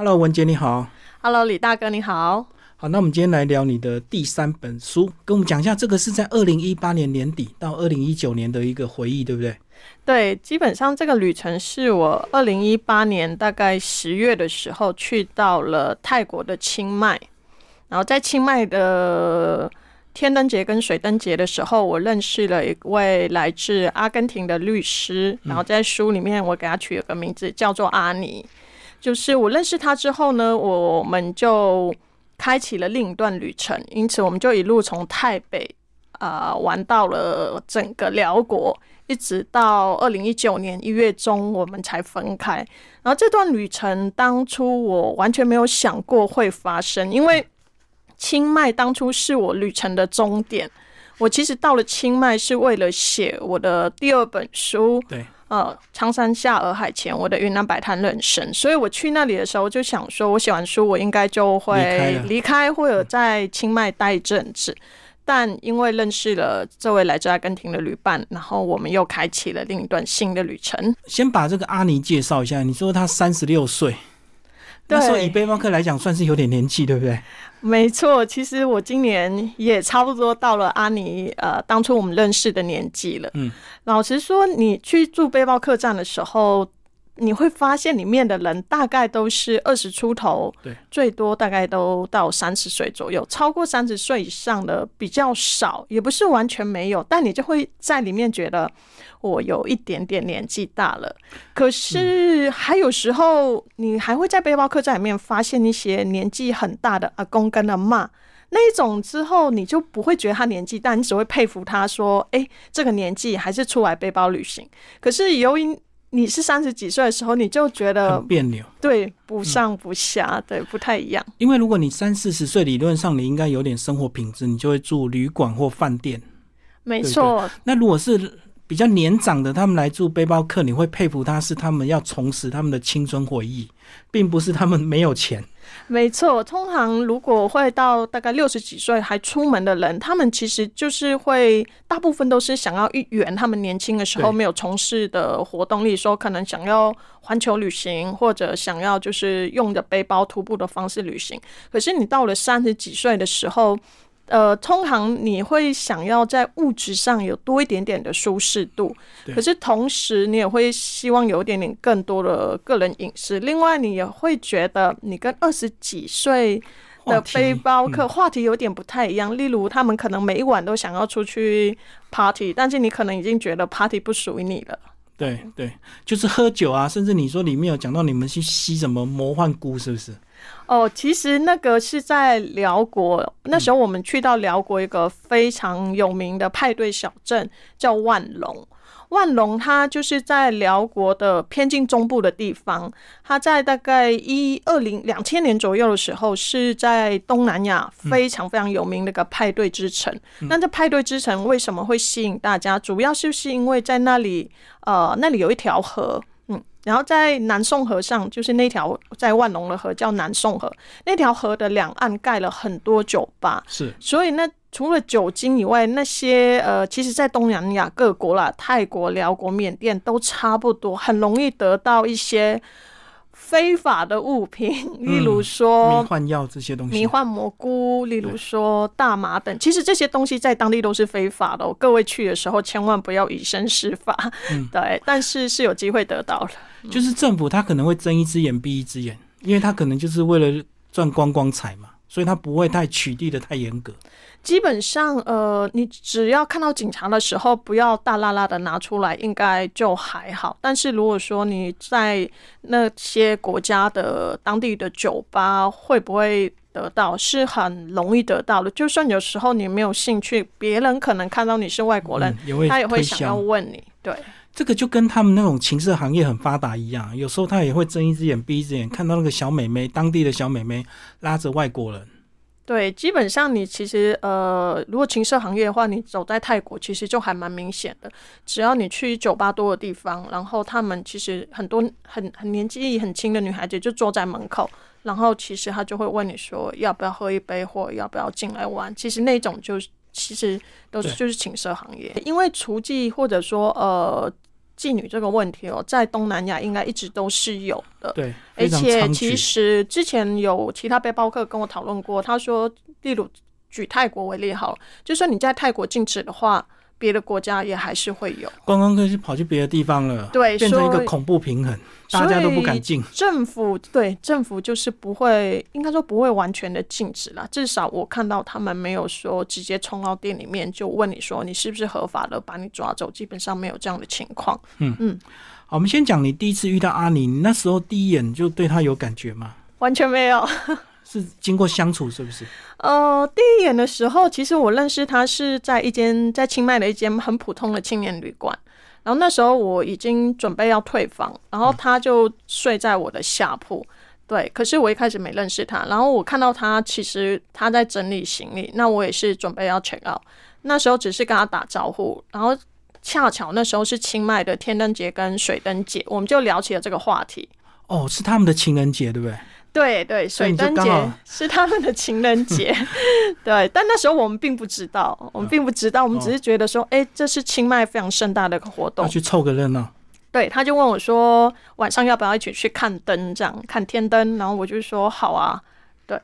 Hello，文杰你好。Hello，李大哥你好。好，那我们今天来聊你的第三本书，跟我们讲一下，这个是在二零一八年年底到二零一九年的一个回忆，对不对？对，基本上这个旅程是我二零一八年大概十月的时候去到了泰国的清迈，然后在清迈的天灯节跟水灯节的时候，我认识了一位来自阿根廷的律师，然后在书里面我给他取了个名字叫做阿尼，就是我认识他之后呢，我们就开启了另一段旅程，因此我们就一路从台北啊、玩到了整个辽国。一直到二零一九年一月中，我们才分开。然后这段旅程，当初我完全没有想过会发生，因为清迈当初是我旅程的终点。我其实到了清迈是为了写我的第二本书，对，呃，苍山下洱海前，我的云南摆摊人生。所以我去那里的时候，就想说，我写完书，我应该就会离开，或者在清迈待一阵子。但因为认识了这位来自阿根廷的旅伴，然后我们又开启了另一段新的旅程。先把这个阿尼介绍一下。你说他三十六岁，那时候以背包客来讲，算是有点年纪，对不对？没错，其实我今年也差不多到了阿尼呃当初我们认识的年纪了。嗯，老实说，你去住背包客栈的时候，你会发现里面的人大概都是二十出头，对，最多大概都到三十岁左右，超过三十岁以上的比较少，也不是完全没有，但你就会在里面觉得我有一点点年纪大了。可是还有时候，你还会在背包客栈里面发现一些年纪很大的阿公跟阿妈。那一种之后，你就不会觉得他年纪大，你只会佩服他说：“哎、这个年纪还是出来背包旅行。”可是由于你是三十几岁的时候，你就觉得很别扭。对不上不下，对不太一样。因为如果你三四十岁，理论上你应该有点生活品质，你就会住旅馆或饭店。没错，那如果是比较年长的，他们来住背包客，你会佩服他是他们要重拾他们的青春回忆，并不是他们没有钱。没错。通常如果会到大概六十几岁还出门的人，他们其实就是会大部分都是想要一圆他们年轻的时候没有从事的活动，例如说可能想要环球旅行，或者想要就是用着背包徒步的方式旅行。可是你到了三十几岁的时候，呃，通常你会想要在物质上有多一点点的舒适度，可是同时你也会希望有一点点更多的个人隐私。另外，你也会觉得你跟二十几岁的背包客嗯话题有点不太一样。例如，他们可能每一晚都想要出去 party，但是你可能已经觉得 party 不属于你了。对对，就是喝酒啊，甚至你说里面有讲到你们去吸什么魔幻菇，是不是？哦，其实那个是在辽国，那时候我们去到辽国一个非常有名的派对小镇，叫万隆。万隆它就是在辽国的偏近中部的地方，它在大概一二零两千年左右的时候，是在东南亚非常非常有名的一个派对之城。那这派对之城为什么会吸引大家？主要就是因为在那里，呃，那里有一条河，嗯，然后在南宋河上，就是那条在万隆的河叫南宋河，那条河的两岸盖了很多酒吧，是。所以那除了酒精以外，那些呃，其实，在东南亚各国啦，泰国、辽国、缅甸都差不多，很容易得到一些非法的物品，例如说迷幻药这些东西。迷幻蘑菇，例如说大麻等，其实这些东西在当地都是非法的、哦。各位去的时候千万不要以身试法，嗯 对，但是是有机会得到的。就是政府他可能会睁一只眼闭一只眼，因为他可能就是为了赚观光财嘛，所以他不会太取缔的太严格。基本上，呃，你只要看到警察的时候，不要大拉拉的拿出来，应该就还好。但是如果说你在那些国家的当地的酒吧，会不会得到？是很容易得到的。就算有时候你没有兴趣，别人可能看到你是外国人，嗯、也他也会想要。问你。对，这个就跟他们那种情色行业很发达一样，有时候他也会睁一只眼闭一只眼，看到那个小美眉，当地的小美眉拉着外国人。对，基本上你其实呃，如果情色行业的话，你走在泰国其实就还蛮明显的。只要你去酒吧多的地方，然后他们其实很多很很年纪很轻的女孩子就坐在门口，然后其实他就会问你说要不要喝一杯，或要不要进来玩。其实那种就是其实都是就是情色行业，因为厨技或者说呃。妓女这个问题哦，在东南亚应该一直都是有的。对，而且其。实之前有其他背包客跟我讨论过，他说，例如举泰国为例好了，就说你在泰国禁止的话，别的国家也还是会有。观光客是跑去别的地方了，对变成一个恐怖平衡，大家都不敢进。政府对政府就是不会，应该说不会完全的禁止啦。至少我看到他们没有说直接冲到店里面就问你说你是不是合法的，把你抓走，基本上没有这样的情况。嗯嗯好，我们先讲你第一次遇到阿尼，你那时候第一眼就对他有感觉吗？完全没有。是经过相处是不是？呃，第一眼的时候，其实我认识他是在一间在清迈的一间很普通的青年旅馆。然后那时候我已经准备要退房，然后他就睡在我的下铺。对，可是我一开始没认识他，然后我看到他其实他在整理行李，那我也是准备要 check out。那时候只是跟他打招呼，然后恰巧那时候是清迈的天灯节跟水灯节，我们就聊起了这个话题。哦，是他们的情人节，对不对？对对，水灯节 是他们的情人节，对，但那时候我们并不知道，我们并不知道，我们只是觉得说，哎、这是清迈非常盛大的一个活动。要去凑个热闹。对，他就问我说，晚上要不要一起去看灯，这样看天灯？然后我就说好啊，对。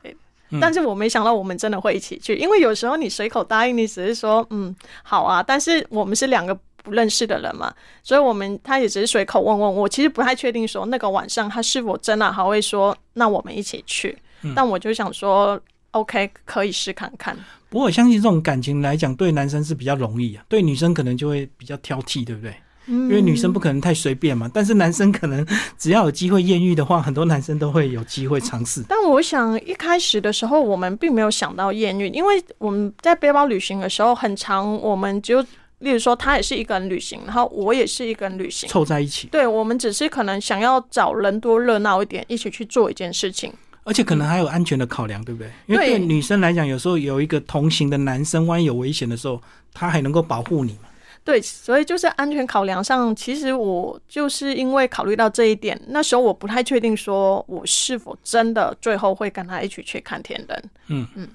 嗯但是我没想到我们真的会一起去，因为有时候你随口答应，你只是说嗯好啊，但是我们是两个不认识的人嘛，所以我们他也只是随口问问我，其实不太确定说那个晚上他是否真的还会说那我们一起去，嗯但我就想说 OK 可以试看看。不过我相信这种感情来讲，对男生是比较容易啊，对女生可能就会比较挑剔，对不对？因为女生不可能太随便嘛，但是男生可能 只要有机会艳遇的话，很多男生都会有机会尝试。但我想一开始的时候，我们并没有想到艳遇，因为我们在背包旅行的时候，很长，我们就例如说他也是一个人旅行，然后我也是一个人旅行。凑在一起，对，我们只是可能想要找人多热闹一点，一起去做一件事情。而且可能还有安全的考量，对不对？因为对对女生来讲，有时候有一个同行的男生，万一有危险的时候，他还能够保护你嘛。对，所以就是安全考量上，其实我就是因为考虑到这一点，那时候我不太确定说我是否真的最后会跟他一起去看天灯。嗯嗯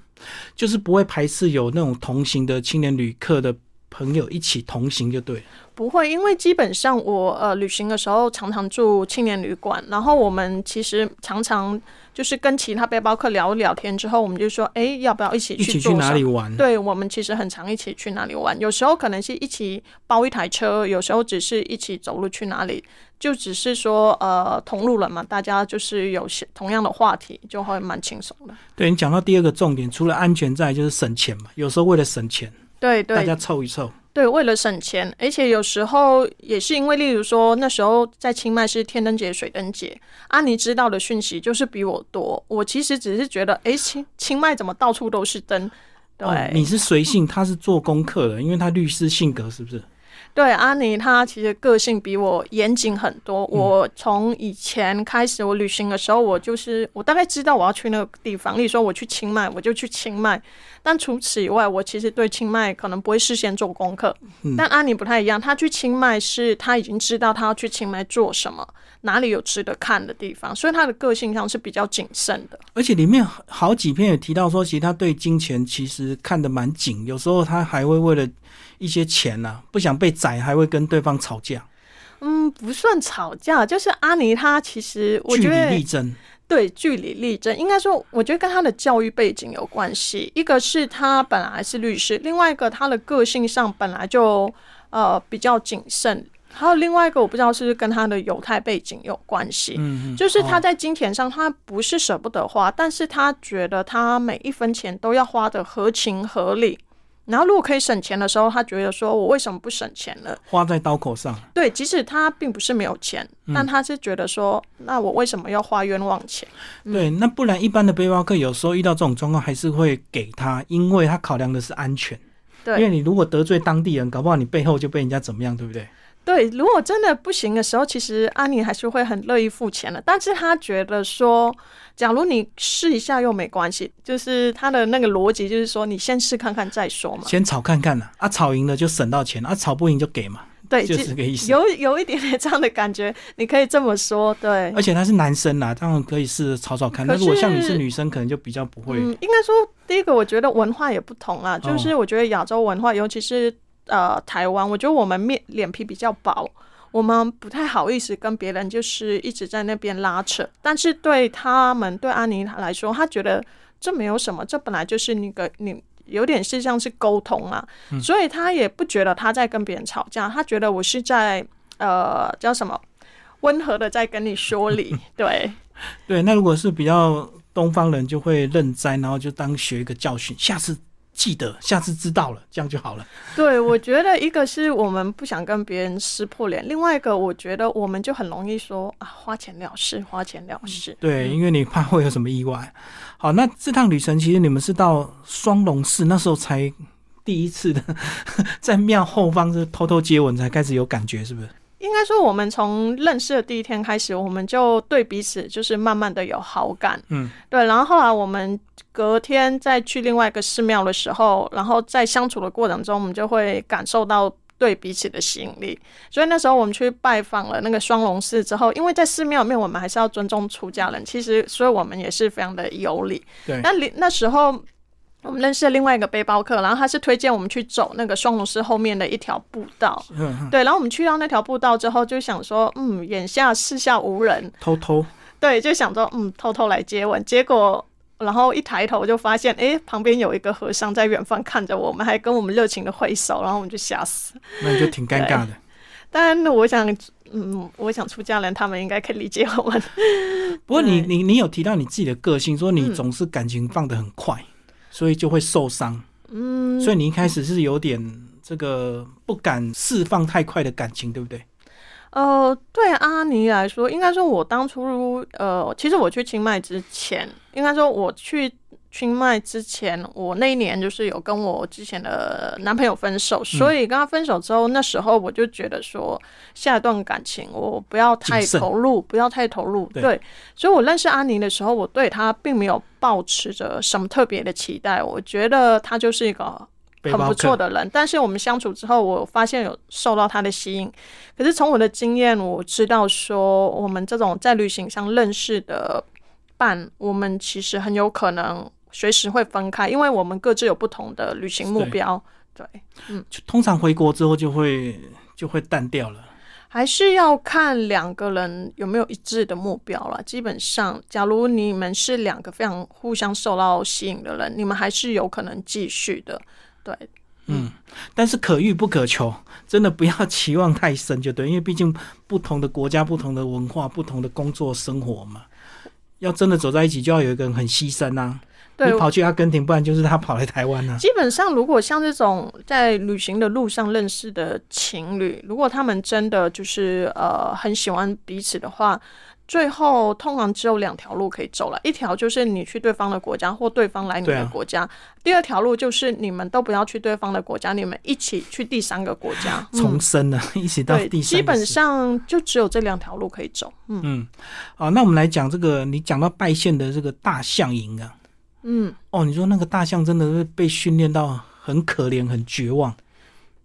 就是不会排斥有那种同行的青年旅客的朋友一起同行就对了。不会，因为基本上我呃旅行的时候常常住青年旅馆，然后我们其实常常就是跟其他背包客聊一聊天之后，我们就说，哎，要不要一起一起去？哪里玩？对我们其实很常一起去哪里玩，有时候可能是一起包一台车，有时候只是一起走路去哪里，就只是说呃同路人嘛，大家就是有些同样的话题，就会蛮轻松的。对你讲到第二个重点，除了安全，在就是省钱嘛。有时候为了省钱，对对大家凑一凑。对，为了省钱，而且有时候也是因为，例如说那时候在清迈是天灯节、水灯节，阿、啊、尼知道的讯息就是比我多。我其实只是觉得，哎，清清迈怎么到处都是灯？对，哦，你是随性，他是做功课的，因为他律师性格是不是？对，阿妮她其实个性比我严谨很多。我从以前开始，我旅行的时候，我就是我大概知道我要去那个地方。例如说我去清迈，我就去清迈。但除此以外，我其实对清迈可能不会事先做功课。但阿妮不太一样，她去清迈是她已经知道她要去清迈做什么，哪里有值得看的地方，所以他的个性上是比较谨慎的。而且里面好几篇也提到说，其实他对金钱其实看得蛮紧，有时候他还会为了一些钱呐、不想被宰，还会跟对方吵架，嗯，不算吵架，就是阿尼他其实我据理觉得力争。对，据理力争，应该说，我觉得跟他的教育背景有关系。一个是他本来是律师，另外一个他的个性上本来就呃比较谨慎，还有另外一个我不知道是不是跟他的犹太背景有关系。嗯嗯，就是他哦在金钱上，他不是舍不得花，但是他觉得他每一分钱都要花的合情合理。然后如果可以省钱的时候，他觉得说我为什么不省钱了？花在刀口上。对，即使他并不是没有钱，但他是觉得说，那我为什么要花冤枉钱？对，那不然一般的背包客有时候遇到这种状况，还是会给他，因为他考量的是安全。对因为你如果得罪当地人，搞不好你背后就被人家怎么样，对不对？对，如果真的不行的时候，其实安妮还是会很乐意付钱的。但是他觉得说，假如你试一下又没关系，就是他的那个逻辑就是说，你先试看看再说嘛。先吵看看呐、啊，吵赢了就省到钱，啊，吵不赢就给嘛，对，就是这个意思。有有一点点这样的感觉，你可以这么说，对。而且他是男生啦，当然可以试着吵吵看。可那如果像你是是女生，可能就比较不会。嗯，应该说第一个，我觉得文化也不同啊，就是我觉得亚洲文化，尤其是呃台湾，我觉得我们面脸皮比较薄，我们不太好意思跟别人就是一直在那边拉扯。但是对他们对安妮来说，他觉得这没有什么，这本来就是那个你有点是像是沟通啊，所以他也不觉得他在跟别人吵架，他觉得我是在呃叫什么温和的在跟你说理，对。对，那如果是比较东方人，就会认栽，然后就当学一个教训，下次记得，下次知道了，这样就好了。对，我觉得一个是我们不想跟别人撕破脸，另外一个我觉得我们就很容易说啊，花钱了事，花钱了事。对，因为你怕会有什么意外。好，那这趟旅程其实你们是到双龙寺，那时候才第一次的，在庙后方是偷偷接吻，才开始有感觉，是不是？应该说，我们从认识的第一天开始，我们就对彼此就是慢慢的有好感。嗯，对。然后后来我们隔天再去另外一个寺庙的时候，然后在相处的过程中，我们就会感受到对彼此的吸引力。所以那时候我们去拜访了那个双龙寺之后，因为在寺庙里面，我们还是要尊重出家人。其实，所以我们也是非常的有礼。对。那那时候。我们认识了另外一个背包客，然后他是推荐我们去走那个双龙寺后面的一条步道。嗯，对。然后我们去到那条步道之后，就想说，嗯，眼下四下无人，偷偷。对，就想着，嗯，偷偷来接吻。结果，然后一抬头就发现，哎，旁边有一个和尚在远方看着我们，还跟我们热情的挥手，然后我们就吓死。那你就挺尴尬的。但我想，嗯，我想出家人他们应该可以理解我们。不过，你你你有提到你自己的个性，说你总是感情放得很快。所以就会受伤，嗯，所以你一开始是有点这个不敢释放太快的感情，对不对？呃，对阿尼来说，应该说我当初呃，其实我去清迈之前，应该说我去。清迈之前，我那一年就是有跟我之前的男朋友分手，所以跟他分手之后，那时候我就觉得说，下一段感情我不要太投入，不要太投入。对，所以我认识阿宁的时候，我对他并没有抱持着什么特别的期待，我觉得他就是一个很不错的人。但是我们相处之后，我发现有受到他的吸引。可是从我的经验，我知道说，我们这种在旅行上认识的伴，我们其实很有可能。随时会分开，因为我们各自有不同的旅行目标。对，嗯，就通常回国之后就会就会淡掉了。还是要看两个人有没有一致的目标了。基本上，假如你们是两个非常互相受到吸引的人，你们还是有可能继续的。对，嗯，但是可遇不可求，真的不要 期望太深就对，因为毕竟不同的国家、不同的文化、不同的工作生活嘛，要真的走在一起，就要有一个人很牺牲啊。你跑去阿根廷，不然就是他跑来台湾呢。基本上，如果像这种在旅行的路上认识的情侣，如果他们真的就是呃很喜欢彼此的话，最后通常只有两条路可以走了。一条就是你去对方的国家，或对方来你的国家；第二条路就是你们都不要去对方的国家，你们一起去第三个国家重生了，一起到第三。基本上就只有这两条路可以走。嗯嗯，好，那我们来讲这个，你讲到拜县的这个大象营啊。嗯，哦，你说那个大象真的是被训练到很可怜、很绝望。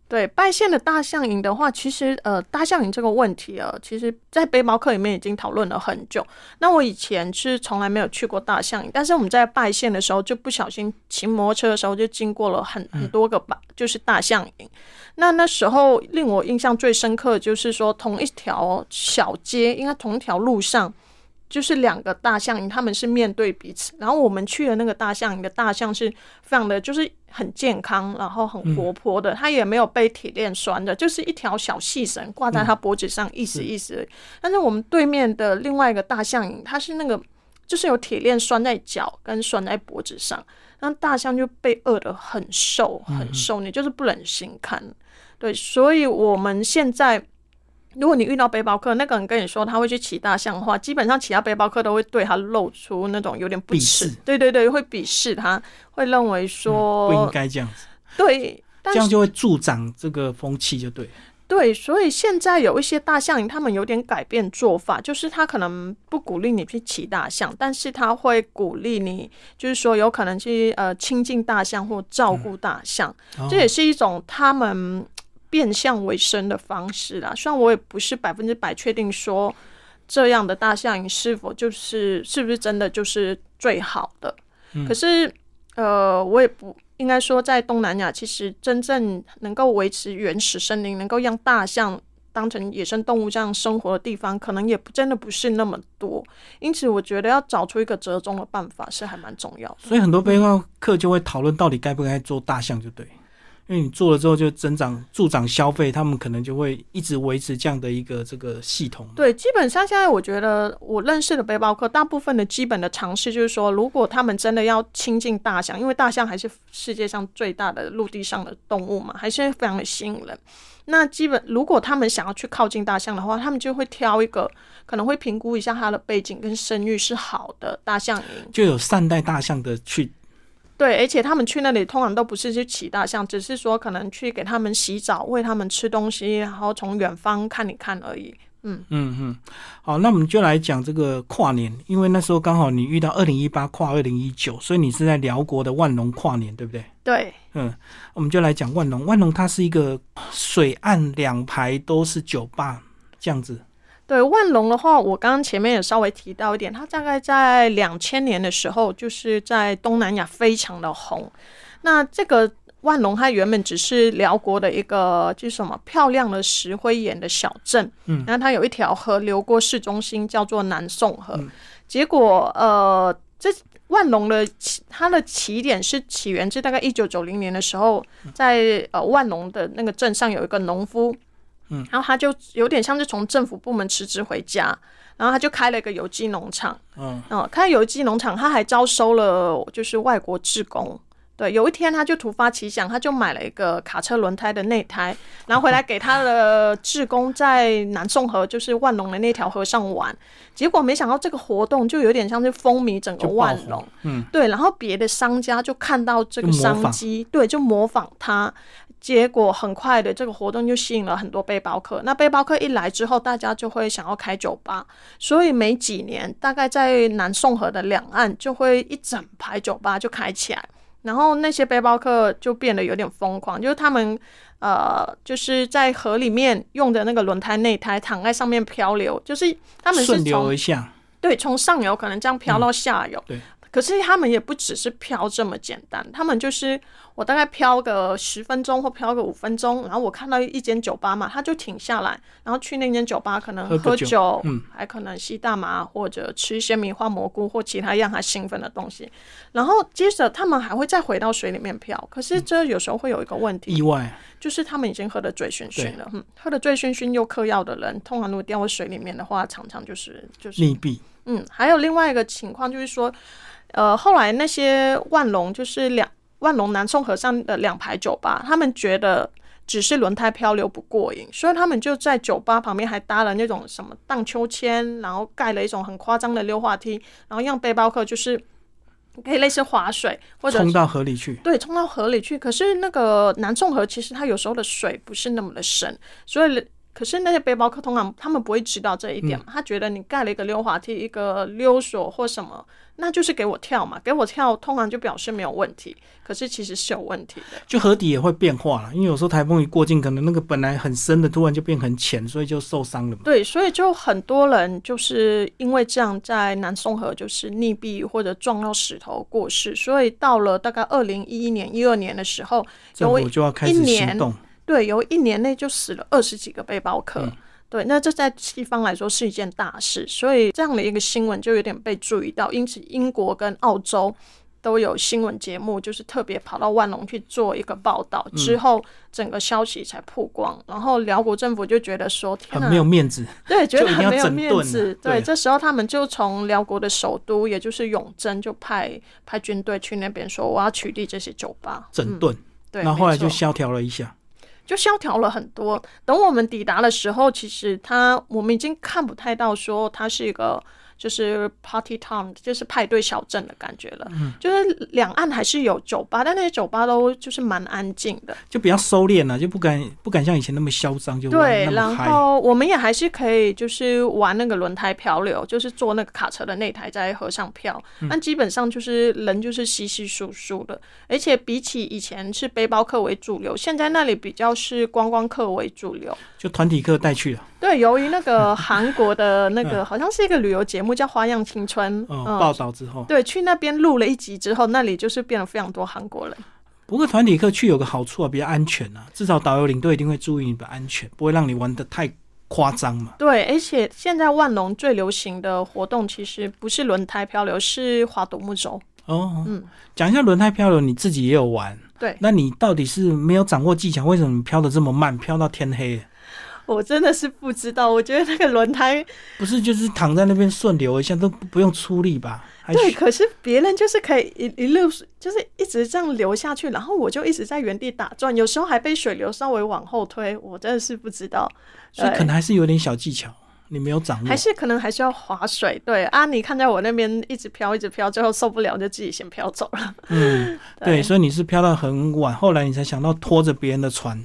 对，拜县的大象营的话，其实呃，大象营这个问题啊，其实在背包客里面已经讨论了很久。那我以前是从来没有去过大象营，但是我们在拜县的时候，就不小心骑摩托车的时候，就经过了很很多个吧，就是大象营。那那时候令我印象最深刻，就是说同一条小街，应该同一条路上。就是两个大象营，他们是面对彼此。然后我们去的那个大象营的大象是非常的，就是很健康，然后很活泼的。它也没有被铁链拴的，就是一条小细绳挂在它脖子上，意思意思。但是我们对面的另外一个大象营，它是那个就是有铁链拴在脚跟拴在脖子上，那大象就被饿得很瘦很瘦，你就是不忍心看。对，所以我们现在。如果你遇到背包客，那个人跟你说他会去骑大象的话，基本上其他背包客都会对他露出那种有点不耻，对对对，会鄙视他，会认为说不应该这样子，对，这样就会助长这个风气，就对。对，所以现在有一些大象营，他们有点改变做法，就是他可能不鼓励你去骑大象，但是他会鼓励你，就是说有可能去呃亲近大象或照顾大象，这也是一种他们。变相为生的方式啦，虽然我也不是百分之百确定说这样的大象营是否就是是不是真的就是最好的，可是呃，我也不应该说在东南亚，其实真正能够维持原始森林，能够让大象。当成野生动物这样生活的地方，可能也不真的不是那么多。因此，我觉得要找出一个折中的办法是还蛮重要的。所以很多背包客就会讨论到底该不该做大象，就对。因为你做了之后就增长助长消费，他们可能就会一直维持这样的一个这个系统。对，基本上现在我觉得我认识的背包客，大部分的基本的尝试就是说，如果他们真的要亲近大象，因为大象还是世界上最大的陆地上的动物嘛，还是非常的吸引人。那基本如果他们想要去靠近大象的话，他们就会挑一个可能会评估一下它的背景跟声誉是好的大象营，就有善待大象的去。对，而且他们去那里通常都不是去骑大象，只是说可能去给他们洗澡、喂他们吃东西，然后从远方看一看而已。嗯嗯嗯，好，那我们就来讲这个跨年，因为那时候刚好你遇到二零一八跨二零一九，所以你是在辽国的万隆跨年，对不对？对，嗯，我们就来讲万隆。万隆它是一个水岸两排都是酒吧这样子。对万隆的话，我刚刚前面也稍微提到一点，它大概在两千年的时候，就是在东南亚非常的红。那这个万隆，它原本只是辽国的一个就是什么漂亮的石灰岩的小镇，嗯，然后它有一条河流过市中心，叫做南宋河。结果，呃，这万隆的起它的起点是起源自大概一九九零年的时候，在呃万隆的那个镇上有一个农夫。嗯，然后他就有点像是从政府部门辞职回家，然后他就开了一个有机农场。嗯，哦，开有机农场，他还招收了就是外国志工。对，有一天他就突发奇想，他就买了一个卡车轮胎的内胎，然后回来给他的志工在南宋河，就是万隆的那条河上玩。结果没想到这个活动就有点像是风靡整个万隆。嗯，对，然后别的商家就看到这个商机，对，就模仿他。结果很快的，这个活动就吸引了很多背包客。那背包客一来之后，大家就会想要开酒吧，所以没几年，大概在南宋河的两岸就会一整排酒吧就开起来。然后那些背包客就变得有点疯狂，就是他们呃，就是在河里面用的那个轮胎内胎躺在上面漂流，就是他们是顺流而下，对，从上游可能这样漂到下游，对。可是他们也不只是漂这么简单，他们就是我大概漂个十分钟或漂个五分钟，然后我看到一间酒吧嘛，他就停下来，然后去那间酒吧可能喝酒，嗯，还可能吸大麻或者吃一些米花蘑菇或其他让他兴奋的东西，然后接着他们还会再回到水里面漂。可是这有时候会有一个问题，意外，就是他们已经喝得醉醺醺了，嗯，喝得醉醺醺又嗑药的人，通常如果掉到水里面的话，常常就是就是溺毙。嗯，还有另外一个情况就是说。呃，后来那些万隆就是两万隆南宋河上的两排酒吧，他们觉得只是轮胎漂流不过瘾，所以他们就在酒吧旁边还搭了那种什么荡秋千，然后盖了一种很夸张的溜滑梯，然后让背包客就是可以类似划水或者冲到河里去。对，冲到河里去。可是那个南宋河其实它有时候的水不是那么的深，所以。可是那些背包客通常他们不会知道这一点嘛？他觉得你盖了一个溜滑梯、一个溜索或什么，那就是给我跳嘛，给我跳，通常就表示没有问题。可是其实是有问题的，就河底也会变化了，因为有时候台风一过境，可能那个本来很深的突然就变很浅，所以就受伤了嘛。对，所以就很多人就是因为这样在南宋河就是溺毙或者撞到石头过世，所以到了大概二零一一年、一二年的时候，政府就要开始行动。对，有一年内就死了二十几个背包客，对，那这在西方来说是一件大事，所以这样的一个新闻就有点被注意到，因此英国跟澳洲都有新闻节目，就是特别跑到万隆去做一个报道，之后整个消息才曝光，然后辽国政府就觉得说很没有面子，对，觉得很没有面子，对，这时候他们就从辽国的首都，也就是永贞，就派派军队去那边说我要取缔这些酒吧，整顿，对，然后后来就萧条了一下。就萧条了很多。等我们抵达的时候，其实它我们已经看不太到说它是一个。就是 party town，就是派对小镇的感觉了。嗯，就是两岸还是有酒吧，但那些酒吧都就是蛮安静的，就比较收敛了，就不敢不敢像以前那么嚣张，就对。然后我们也还是可以就是玩那个轮胎漂流，就是坐那个卡车的那台在河上漂。但基本上就是人就是稀稀疏疏的，而且比起以前是背包客为主流，现在那里比较是观光客为主流，就团体客带去了。对，由于那个韩国的那个 好像是一个旅游节目叫《花样青春》，嗯，报道之后，对，去那边录了一集之后，那里就是变了非常多韩国人。不过团体课去有个好处啊，比较安全啊，至少导游领队一定会注意你的安全，不会让你玩的太夸张嘛。对，而且现在万隆最流行的活动其实不是轮胎漂流，是划独木舟。哦，嗯，讲一下轮胎漂流，你自己也有玩。对，那你到底是没有掌握技巧，为什么漂的这么慢，漂到天黑？我真的是不知道。我觉得那个轮胎不是就是躺在那边顺流一下都不用出力吧？对，可是别人就是可以一一路就是一直这样流下去，然后我就一直在原地打转，有时候还被水流稍微往后推。我真的是不知道，所以可能还是有点小技巧，你没有掌握，还是可能还需要划水。对啊，你看在我那边一直飘，一直飘，最后受不了就自己先飘走了。嗯，对，所以你是飘到很晚，后来你才想到拖着别人的船。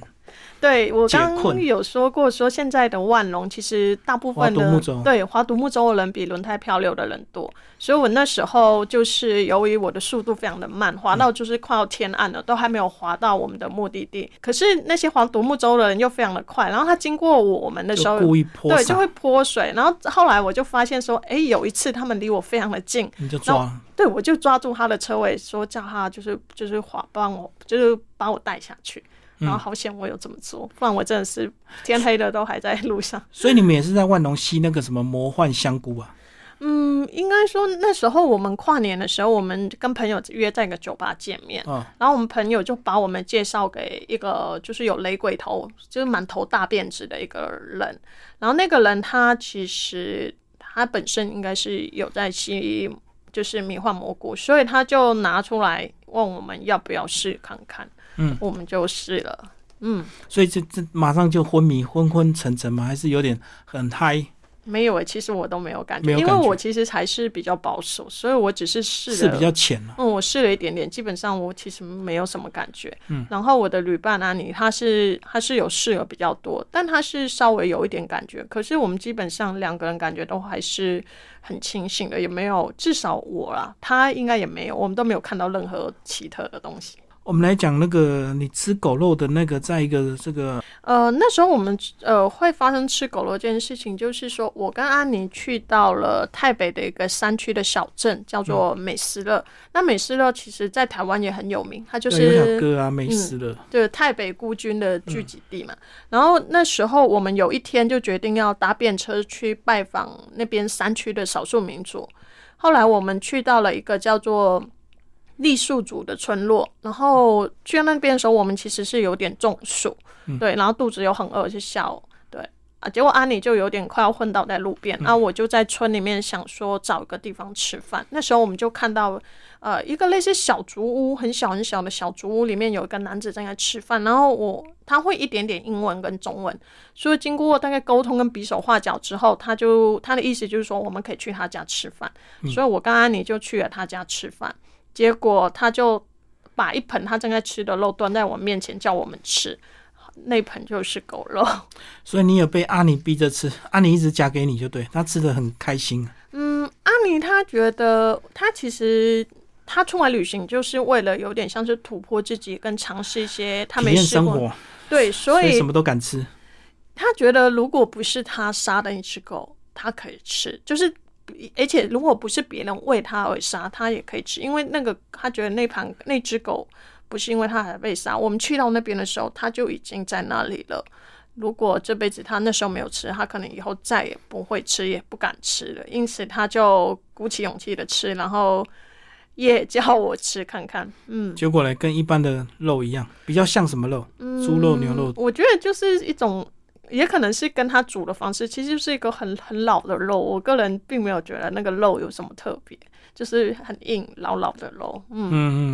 对我刚刚有说过，说现在的万隆其实大部分的对划独木舟的人比轮胎漂流的人多，所以我那时候就是由于我的速度非常的慢，滑到就是快要天暗了，都还没有滑到我们的目的地。可是那些划独木舟的人又非常的快，然后他经过我们的时候，故意泼对就会泼水。然后后来我就发现说，哎，有一次他们离我非常的近，你就抓，对我就抓住他的车尾，说叫他就是就是滑帮我，就是把我带下去。然后好险我有这么做，不然我真的是天黑了都还在路上。所以你们也是在万隆吸那个什么魔幻香菇啊？嗯，应该说那时候我们跨年的时候，我们跟朋友约在一个酒吧见面，然后我们朋友就把我们介绍给一个就是有雷鬼头，就是满头大辫子的一个人。然后那个人他其实他本身应该是有在吸就是迷幻蘑菇，所以他就拿出来问我们要不要试看看。嗯，我们就试了，嗯，所以这这马上就昏迷，昏昏沉沉嘛？还是有点很嗨？没有诶，其实我都没有感觉，因为我其实才是比较保守，所以我只是试了，是比较浅了。嗯，我试了一点点，基本上我其实没有什么感觉。嗯，然后我的旅伴安妮，他是他是有试了比较多，但他是稍微有一点感觉，可是我们基本上两个人感觉都还是很清醒的，也没有，至少我啦，他应该也没有，我们都没有看到任何奇特的东西。我们来讲那个你吃狗肉的那个，在一个这个呃，那时候我们呃会发生吃狗肉这件事情，就是说我跟安妮去到了台北的一个山区的小镇，叫做美斯乐。那美斯乐其实在台湾也很有名，它就是歌啊美斯乐，对，台北孤军的聚集地嘛。然后那时候我们有一天就决定要搭便车去拜访那边山区的少数民族。后来我们去到了一个叫做。栗树族的村落，然后去到那边的时候，我们其实是有点中暑，对，然后肚子又很饿，就笑，对啊，结果阿妮就有点快要昏倒在路边，然后我就在村里面想说找一个地方吃饭。那时候我们就看到，呃，一个类似小竹屋，很小很小的小竹屋里面有一个男子正在吃饭，然后我他会一点点英文跟中文，所以经过大概沟通跟比手画脚之后，他就他的意思就是说我们可以去他家吃饭，所以我跟阿妮就去了他家吃饭。结果他就把一盆他正在吃的肉端在我面前，叫我们吃。那盆就是狗肉，所以你有被阿尼逼着吃，阿尼一直夹给你就对，他吃的很开心。嗯，阿尼他觉得他其实他出来旅行就是为了有点像是突破自己，跟尝试一些他没试过。对，所以什么都敢吃。他觉得如果不是他杀的一只狗，他可以吃，就是。而且，如果不是别人为他而杀，他也可以吃，因为那个他觉得那盘那只狗不是因为他还被杀。我们去到那边的时候，他就已经在那里了。如果这辈子他那时候没有吃，他可能以后再也不会吃，也不敢吃了。因此，他就鼓起勇气的吃，然后也叫我吃看看。嗯，结果呢，跟一般的肉一样，比较像什么肉？猪肉、牛肉？我觉得就是一种。也可能是跟他煮的方式，其实是一个很很老的肉。我个人并没有觉得那个肉有什么特别，就是很硬老老的肉。嗯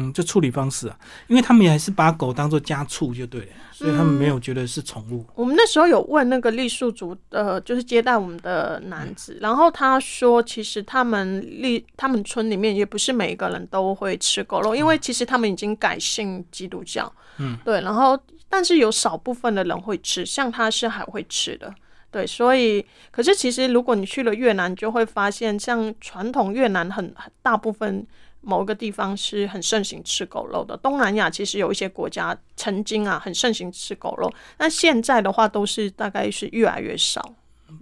嗯，就处理方式啊，因为他们也还是把狗当做家畜就对了，所以他们没有觉得是宠物。我们那时候有问那个栗树族呃，就是接待我们的男子，然后他说，其实他们栗他们村里面也不是每一个人都会吃狗肉，因为其实他们已经改信基督教。嗯，对，然后。但是有少部分的人会吃，像他是还会吃的，对，所以可是其实如果你去了越南，就会发现像传统越南很大部分某个地方是很盛行吃狗肉的。东南亚其实有一些国家曾经啊很盛行吃狗肉，那现在的话都是大概是越来越少。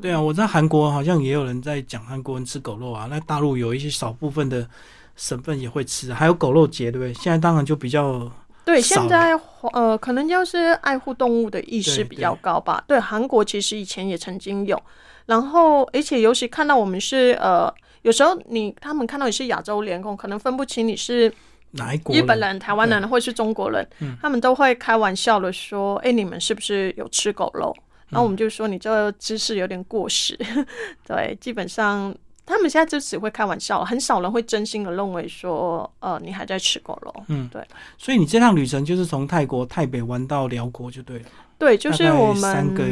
对啊，我在韩国好像也有人在讲韩国人吃狗肉啊，那大陆有一些少部分的省份也会吃，还有狗肉节，对不对？现在当然就比较。对，少现在呃，可能就是爱护动物的意识比较高吧。对，韩国其实以前也曾经有，然后而且尤其看到我们是呃，有时候你他们看到你是亚洲脸孔，可能分不清你是哪一国日本人、台湾人或是中国人，嗯他们都会开玩笑的说：“哎、你们是不是有吃狗肉？”然后我们就说：“你这个知识有点过时。对，基本上他们现在就只会开玩笑，很少人会真心的认为说：“呃，你还在吃狗肉。”嗯对所以你这趟旅程就是从泰国泰北玩到辽国就对了，对，就是我们三个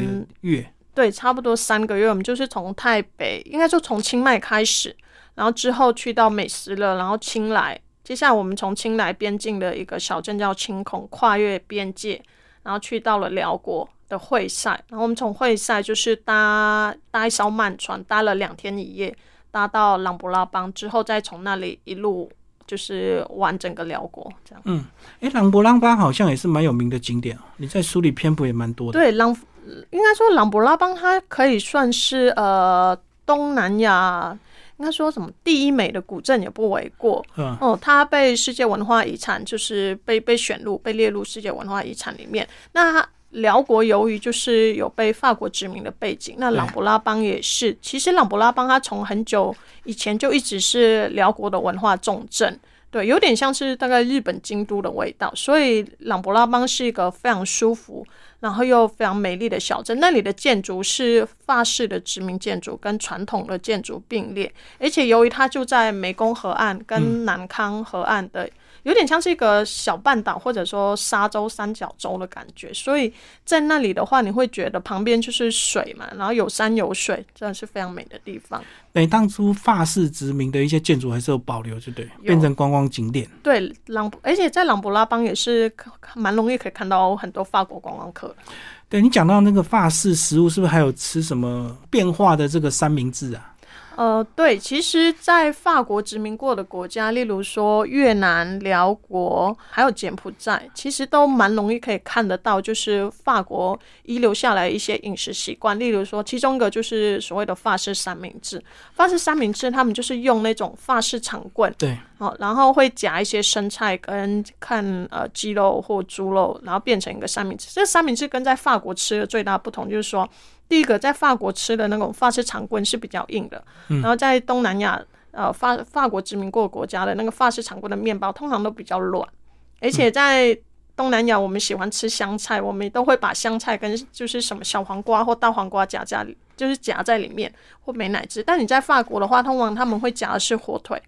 月。对差不多三个月，我们就是从泰北，应该就从清迈开始，然后之后去到美食了，然后清莱。接下来我们从清莱边境的一个小镇叫清孔，跨越边界，然后去到了辽国的会赛，然后我们从会赛就是搭搭一艘慢船，搭了两天一夜，搭到朗勃拉邦之后，再从那里一路就是玩整个辽国这样。嗯哎，朗勃拉邦好像也是蛮有名的景点哦，你在书里篇幅也蛮多的。对，朗应该说朗勃拉邦它可以算是呃东南亚应该说什么第一美的古镇也不为过。嗯，哦，它被世界文化遗产就是被被选入被列入世界文化遗产里面。那它辽国由于就是有被法国殖民的背景，那对朗布拉邦也是。其实朗勃拉邦它从很久以前就一直是辽国的文化重镇。对，有点像是大概日本京都的味道，所以朗勃拉邦是一个非常舒服，然后又非常美丽的小镇。那里的建筑是法式的殖民建筑跟传统的建筑并列，而且由于它就在湄公河岸跟南康河岸的，有点像是一个小半岛或者说沙洲三角洲的感觉，所以在那里的话，你会觉得旁边就是水嘛，然后有山有水，真的是非常美的地方。等于当初法式殖民的一些建筑还是有保留，就对，变成观光景点。对，朗，而且在朗布拉邦也是蛮容易可以看到很多法国观光客的。对你讲到那个法式食物，是不是还有吃什么变化的这个三明治啊？呃，对，其实，在法国殖民过的国家，例如说越南、辽国，还有柬埔寨，其实都蛮容易可以看得到，就是法国遗留下来一些饮食习惯。例如说，其中一个就是所谓的法式三明治。法式三明治，他们就是用那种法式长棍，对，哦，然后会夹一些生菜跟看呃鸡肉或猪肉，然后变成一个三明治。这个三明治跟在法国吃的最大不同就是说，第一个在法国吃的那种法式长棍是比较硬的，然后在东南亚呃法法国殖民过国家的那个法式长棍的面包通常都比较软，而且在东南亚我们喜欢吃香菜，我们都会把香菜跟就是什么小黄瓜或大黄瓜夹在，就是夹在里面或美乃滋。但你在法国的话，通常他们会夹的是火腿。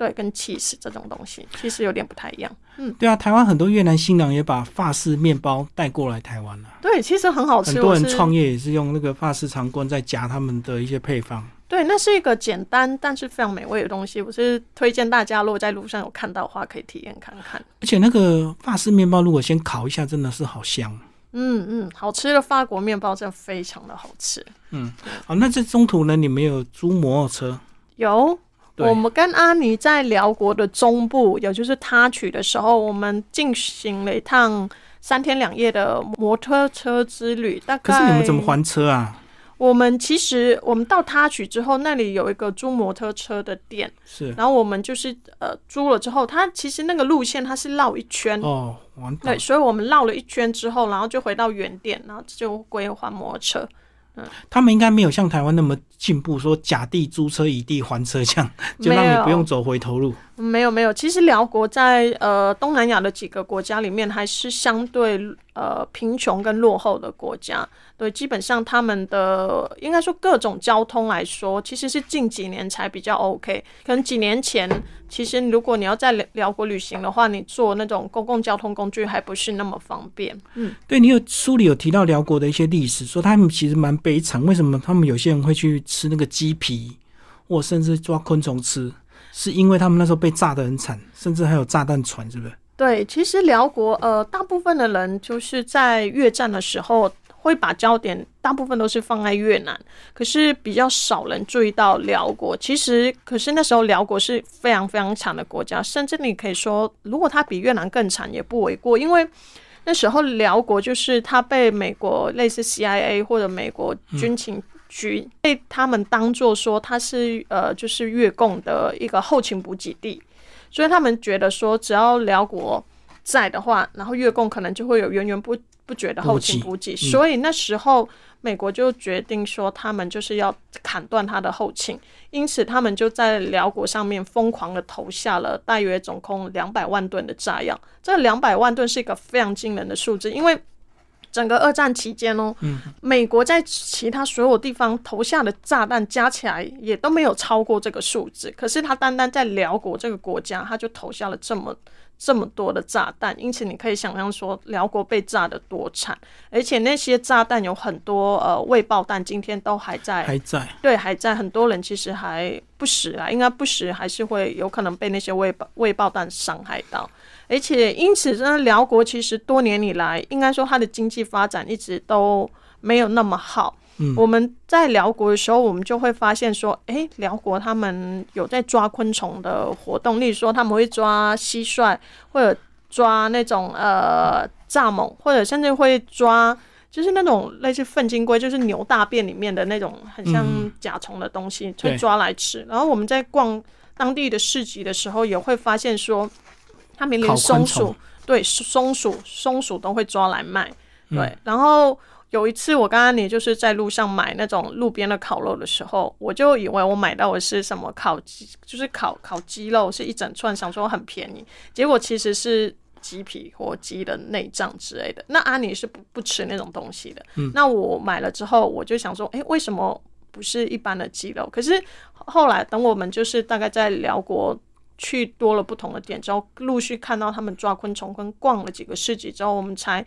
对，跟 cheese 这种东西其实有点不太一样。嗯对啊，台湾很多越南新娘也把法式面包带过来台湾了、对，其实很好吃。很多人创业也是用那个法式长棍在夹他们的一些配方。对，那是一个简单但是非常美味的东西。我是推荐大家，如果在路上有看到的话，可以体验看看。而且那个法式面包如果先烤一下，真的是好香。嗯嗯，好吃的法国面包真的非常的好吃。嗯好，那这中途呢，你们有租摩托车？有，对我们跟阿尼在辽国的中部，也就是他曲的时候，我们进行了一趟三天两夜的摩托车之旅。大概可是你们怎么？还车啊？我们其实我们到他曲之后，那里有一个租摩托车的店，是然后我们就是呃租了之后，它其实那个路线它是绕一圈。哦，完对，。所以我们绕了一圈之后，然后就回到原点，然后就归还摩托车。他们应该没有像台湾那么进步，说甲地租车乙地还车这样，就让你不用走回头路。没有没有，其实辽国在呃东南亚的几个国家里面，还是相对呃贫穷跟落后的国家。对，基本上他们的应该说各种交通来说，其实是近几年才比较 OK。可能几年前，其实如果你要在辽辽国旅行的话，你坐那种公共交通工具还不是那么方便。嗯，对你有书里有提到辽国的一些历史，说他们其实蛮悲惨。为什么他们有些人会去吃那个鸡皮，或甚至抓昆虫吃？是因为他们那时候被炸得很惨，甚至还有炸弹船，是不是？对，其实辽国呃，大部分的人就是在越战的时候会把焦点大部分都是放在越南，可是比较少人注意到辽国。其实，可是那时候辽国是非常非常强的国家，甚至你可以说，如果它比越南更惨也不为过，因为。那时候辽国就是它被美国类似 CIA 或者美国军情局、被他们当做说它是呃就是越共的一个后勤补给地，所以他们觉得说只要辽国在的话，然后越共可能就会有源源不不绝的后勤补给，所以那时候美国就决定说，他们就是要砍断他的后勤，因此他们就在辽国上面疯狂的投下了大约总共两百万吨的炸药。这两百万吨是一个非常惊人的数字，因为。整个二战期间哦，美国在其他所有地方投下的炸弹加起来也都没有超过这个数字，可是他单单在辽国这个国家，他就投下了这么这么多的炸弹，因此你可以想象说辽国被炸的多惨，而且那些炸弹有很多呃未爆弹，今天都还在，还在，对，还在，很多人其实还不时啊，应该不时，还是会有可能被那些未爆未爆弹伤害到。而且因此，呢，辽国其实多年以来，应该说它的经济发展一直都没有那么好。嗯，我们在辽国的时候，我们就会发现说，哎，辽国他们有在抓昆虫的活动，例如说他们会抓蟋蟀，或者抓那种呃蚱蜢，或者甚至会抓就是那种类似粪金龟，就是牛大便里面的那种很像甲虫的东西，会抓来吃。然后我们在逛当地的市集的时候，也会发现说。他们连松鼠，对松鼠，松鼠都会抓来卖。对，然后有一次我跟阿尼就是在路上买那种路边的烤肉的时候，我就以为我买到的是什么烤鸡，就是烤烤鸡肉，是一整串，想说很便宜，结果其实是鸡皮或鸡的内脏之类的。那阿尼是不不吃那种东西的。嗯，那我买了之后，我就想说，哎，为什么不是一般的鸡肉？可是后来等我们就是大概在辽国。去多了不同的店之后，陆续看到他们抓昆虫，跟逛了几个市集之后，我们才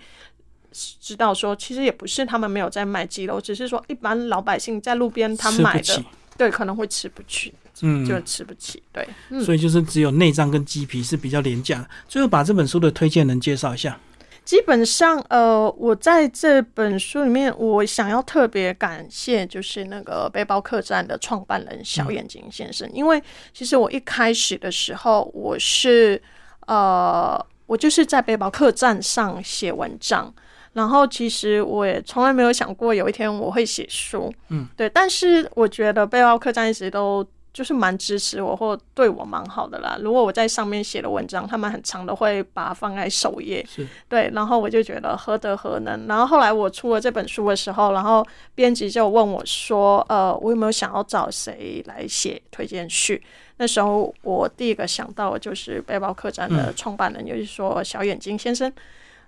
知道说，其实也不是他们没有在卖鸡肉，只是说一般老百姓在路边他买的，对，可能会吃不起，嗯，就吃不起，对，所以就是只有内脏跟鸡皮是比较廉价。最后把这本书的推荐人介绍一下。基本上，呃，我在这本书里面，我想要特别感谢就是那个背包客栈的创办人小眼睛先生，因为其实我一开始的时候，我是呃，我就是在背包客栈上写文章，然后其实我也从来没有想过有一天我会写书，嗯，对，但是我觉得背包客栈一直都。就是蛮支持我或对我蛮好的啦。如果我在上面写的文章，他们很长的会把它放在首页，对，然后我就觉得何德何能。然后后来我出了这本书的时候，然后编辑就问我说：“呃，我有没有想要找谁来写推荐序？”那时候我第一个想到的就是背包客栈的创办人，就是说小眼睛先生。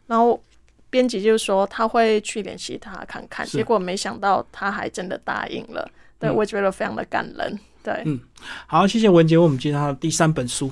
然后编辑就说他会去联系他看看，结果没想到他还真的答应了。对我觉得非常的感人。对，嗯，好，谢谢文杰为我们介绍第三本书。